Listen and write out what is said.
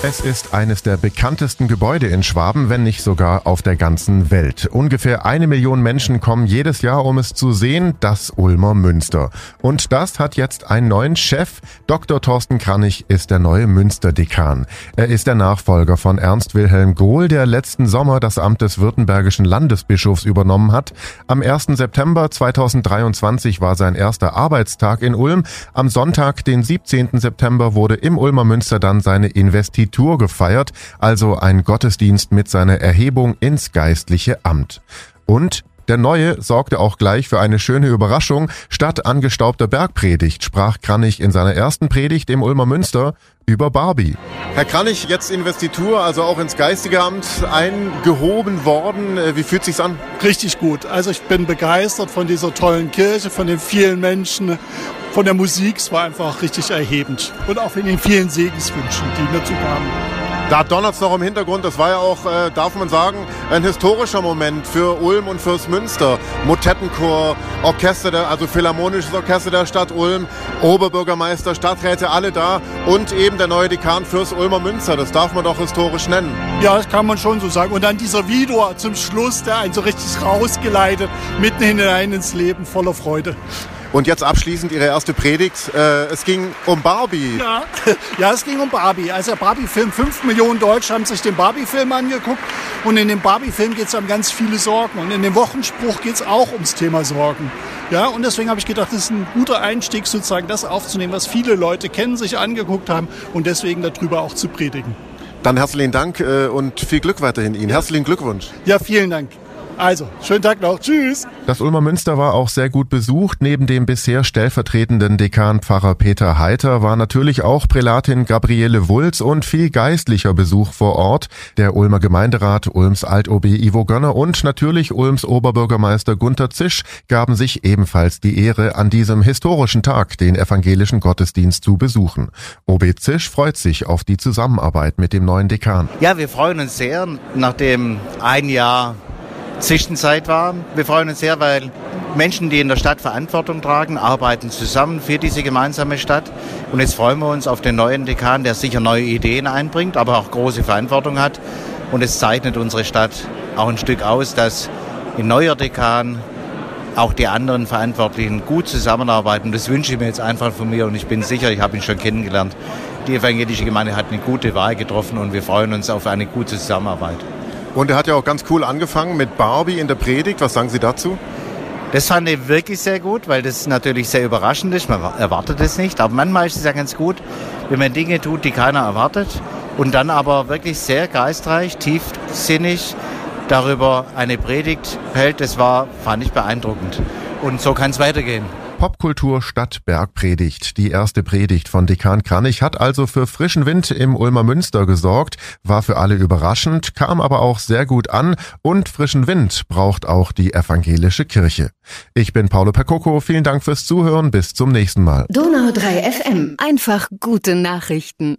Es ist eines der bekanntesten Gebäude in Schwaben, wenn nicht sogar auf der ganzen Welt. Ungefähr eine Million Menschen kommen jedes Jahr, um es zu sehen, das Ulmer Münster. Und das hat jetzt einen neuen Chef. Dr. Thorsten Kranich ist der neue Münsterdekan. Er ist der Nachfolger von Ernst Wilhelm Gohl, der letzten Sommer das Amt des württembergischen Landesbischofs übernommen hat. Am 1. September 2023 war sein erster Arbeitstag in Ulm. Am Sonntag, den 17. September, wurde im Ulmer Münster dann seine Investition Investitur gefeiert, also ein Gottesdienst mit seiner Erhebung ins geistliche Amt. Und der Neue sorgte auch gleich für eine schöne Überraschung. Statt angestaubter Bergpredigt sprach Kranich in seiner ersten Predigt im Ulmer Münster über Barbie. Herr Kranich, jetzt Investitur, also auch ins geistige Amt eingehoben worden. Äh, wie fühlt sich's an? Richtig gut. Also ich bin begeistert von dieser tollen Kirche, von den vielen Menschen, von der Musik. Es war einfach richtig erhebend. Und auch von den vielen Segenswünschen, die mir zukamen. Da donnert es noch im Hintergrund. Das war ja auch, äh, darf man sagen, ein historischer Moment für Ulm und fürs Münster. Motettenchor, Orchester, der, also Philharmonisches Orchester der Stadt Ulm, Oberbürgermeister, Stadträte, alle da und eben der neue Dekan fürs Ulmer Münster. Das darf man doch historisch nennen. Ja, das kann man schon so sagen. Und dann dieser Video zum Schluss, der einen so richtig rausgeleitet, mitten hinein ins Leben, voller Freude. Und jetzt abschließend Ihre erste Predigt. Äh, es ging um Barbie. Ja. ja, es ging um Barbie. Also der Barbie-Film, fünf Millionen Deutsche haben sich den Barbie-Film angeguckt. Und in dem Barbie-Film geht es um ganz viele Sorgen. Und in dem Wochenspruch geht es auch ums Thema Sorgen. Ja, und deswegen habe ich gedacht, das ist ein guter Einstieg, sozusagen das aufzunehmen, was viele Leute kennen, sich angeguckt haben und deswegen darüber auch zu predigen. Dann herzlichen Dank äh, und viel Glück weiterhin Ihnen. Herzlichen Glückwunsch. Ja, vielen Dank. Also, schönen Tag noch. Tschüss. Das Ulmer Münster war auch sehr gut besucht. Neben dem bisher stellvertretenden Dekan Pfarrer Peter Heiter war natürlich auch Prälatin Gabriele Wulz und viel geistlicher Besuch vor Ort. Der Ulmer Gemeinderat, Ulms Alt-OB Ivo Gönner und natürlich Ulms Oberbürgermeister Gunther Zisch gaben sich ebenfalls die Ehre, an diesem historischen Tag den evangelischen Gottesdienst zu besuchen. OB Zisch freut sich auf die Zusammenarbeit mit dem neuen Dekan. Ja, wir freuen uns sehr, nachdem ein Jahr Zwischenzeit war. Wir freuen uns sehr, weil Menschen, die in der Stadt Verantwortung tragen, arbeiten zusammen für diese gemeinsame Stadt. Und jetzt freuen wir uns auf den neuen Dekan, der sicher neue Ideen einbringt, aber auch große Verantwortung hat. Und es zeichnet unsere Stadt auch ein Stück aus, dass ein neuer Dekan auch die anderen Verantwortlichen gut zusammenarbeiten. Das wünsche ich mir jetzt einfach von mir und ich bin sicher, ich habe ihn schon kennengelernt. Die evangelische Gemeinde hat eine gute Wahl getroffen und wir freuen uns auf eine gute Zusammenarbeit. Und er hat ja auch ganz cool angefangen mit Barbie in der Predigt. Was sagen Sie dazu? Das fand ich wirklich sehr gut, weil das natürlich sehr überraschend ist. Man erwartet es nicht. Aber manchmal ist es ja ganz gut, wenn man Dinge tut, die keiner erwartet. Und dann aber wirklich sehr geistreich, tiefsinnig darüber eine Predigt hält. Das war, fand ich beeindruckend. Und so kann es weitergehen. Popkultur statt Bergpredigt. Die erste Predigt von Dekan Kranich hat also für frischen Wind im Ulmer Münster gesorgt, war für alle überraschend, kam aber auch sehr gut an und frischen Wind braucht auch die evangelische Kirche. Ich bin Paolo Percoco, vielen Dank fürs Zuhören, bis zum nächsten Mal. Donau 3 FM, einfach gute Nachrichten.